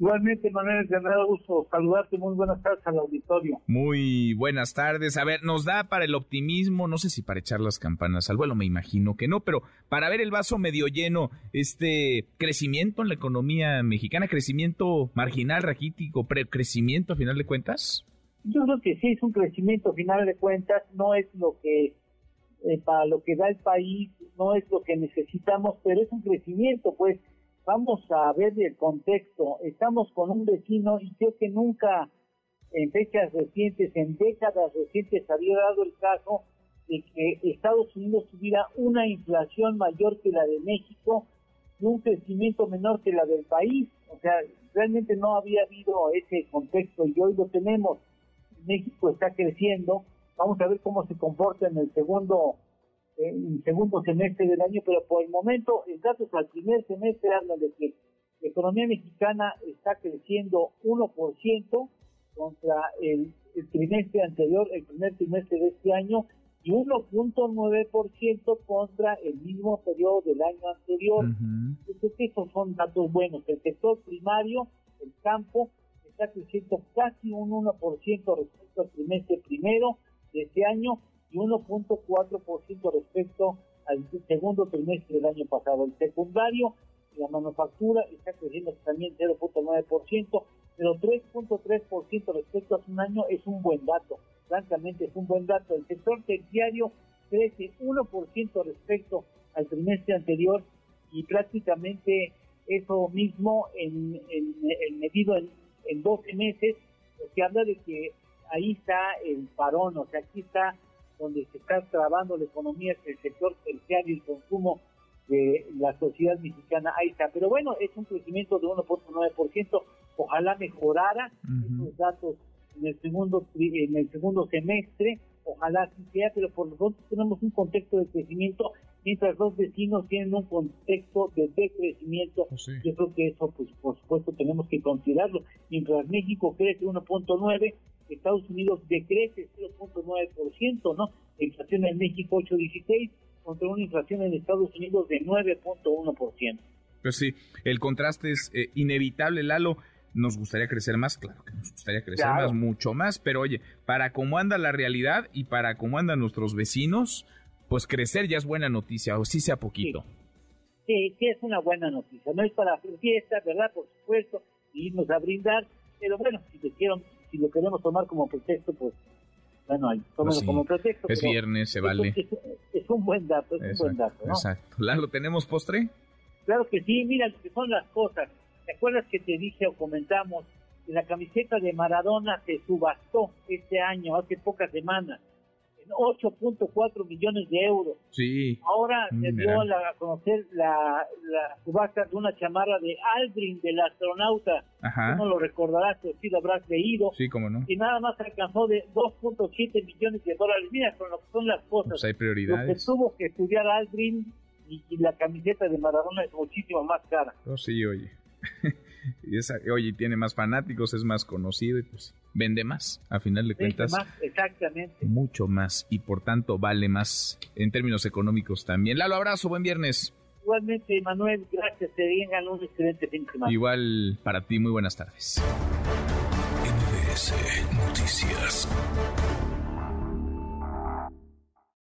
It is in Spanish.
Igualmente, Manuel, me da gusto saludarte. Muy buenas tardes al auditorio. Muy buenas tardes. A ver, nos da para el optimismo, no sé si para echar las campanas al vuelo, me imagino que no, pero para ver el vaso medio lleno, este crecimiento en la economía mexicana, crecimiento marginal, raquítico, crecimiento a final de cuentas. Yo creo que sí es un crecimiento a final de cuentas, no es lo que eh, para lo que da el país, no es lo que necesitamos, pero es un crecimiento, pues vamos a ver el contexto. Estamos con un vecino y creo que nunca en fechas recientes, en décadas recientes, había dado el caso de que Estados Unidos tuviera una inflación mayor que la de México y un crecimiento menor que la del país. O sea, realmente no había habido ese contexto y hoy lo tenemos. México está creciendo. Vamos a ver cómo se comporta en el segundo en el segundo semestre del año, pero por el momento el datos al primer semestre hablan de que la economía mexicana está creciendo 1% contra el, trimestre anterior, el primer trimestre de este año, y 1.9% contra el mismo periodo del año anterior. Entonces, esos son datos buenos. El sector primario, el campo, está creciendo casi un 1% respecto al trimestre primero de este año y 1.4% respecto al segundo trimestre del año pasado. El secundario, la manufactura, está creciendo también 0.9%, pero 3.3% respecto a un año es un buen dato. Francamente, es un buen dato. El sector terciario crece 1% respecto al trimestre anterior y prácticamente eso mismo en, medido en, en 12 meses, que habla de que ahí está el parón, o sea, aquí está donde se está trabando la economía, es el sector terciario y el consumo de la sociedad mexicana, ahí está. Pero bueno, es un crecimiento de 1.9%, ojalá mejorara esos datos en el segundo en el segundo semestre, ojalá así sea, pero por lo tanto tenemos un contexto de crecimiento, mientras los vecinos tienen un contexto de decrecimiento. Pues Yo creo que eso, pues por supuesto, tenemos que considerarlo. Mientras México crece 1.9, Estados Unidos decrece 0.9%, ¿no? La inflación en México 8.16 contra una inflación en Estados Unidos de 9.1%. Pues sí, el contraste es eh, inevitable, Lalo. Nos gustaría crecer más, claro que nos gustaría crecer más, mucho más, pero oye, para cómo anda la realidad y para cómo andan nuestros vecinos, pues crecer ya es buena noticia, o sí sea poquito. Sí, sí, es una buena noticia. No es para hacer fiesta, ¿verdad? Por supuesto, irnos a brindar, pero bueno, si te quiero si lo queremos tomar como pretexto, pues bueno, ahí, pues como pretexto. Es viernes, se vale. Es, un buen dato, es un buen dato. ¿no? Exacto. ¿Lo tenemos postre? Claro que sí, mira lo que son las cosas. ¿Te acuerdas que te dije o comentamos que la camiseta de Maradona se subastó este año, hace pocas semanas? 8.4 millones de euros. Sí. Ahora se dio a conocer la, la, subasta de una chamarra de Aldrin, del astronauta. Ajá. No lo recordarás, o sí lo habrás leído. Sí, cómo no. Y nada más alcanzó de 2.7 millones de dólares. Mira, con lo que son las cosas. Pues hay prioridades. Lo que tuvo que estudiar Aldrin y, la camiseta de Maradona es muchísimo más cara. Oh, sí, oye. y esa, oye, tiene más fanáticos, es más conocido y pues vende más, a final de cuentas. Más, exactamente. Mucho más y por tanto vale más en términos económicos también. Lalo, abrazo, buen viernes. Igualmente, Manuel, gracias, te tengan un excelente fin de semana. Igual para ti, muy buenas tardes. Noticias.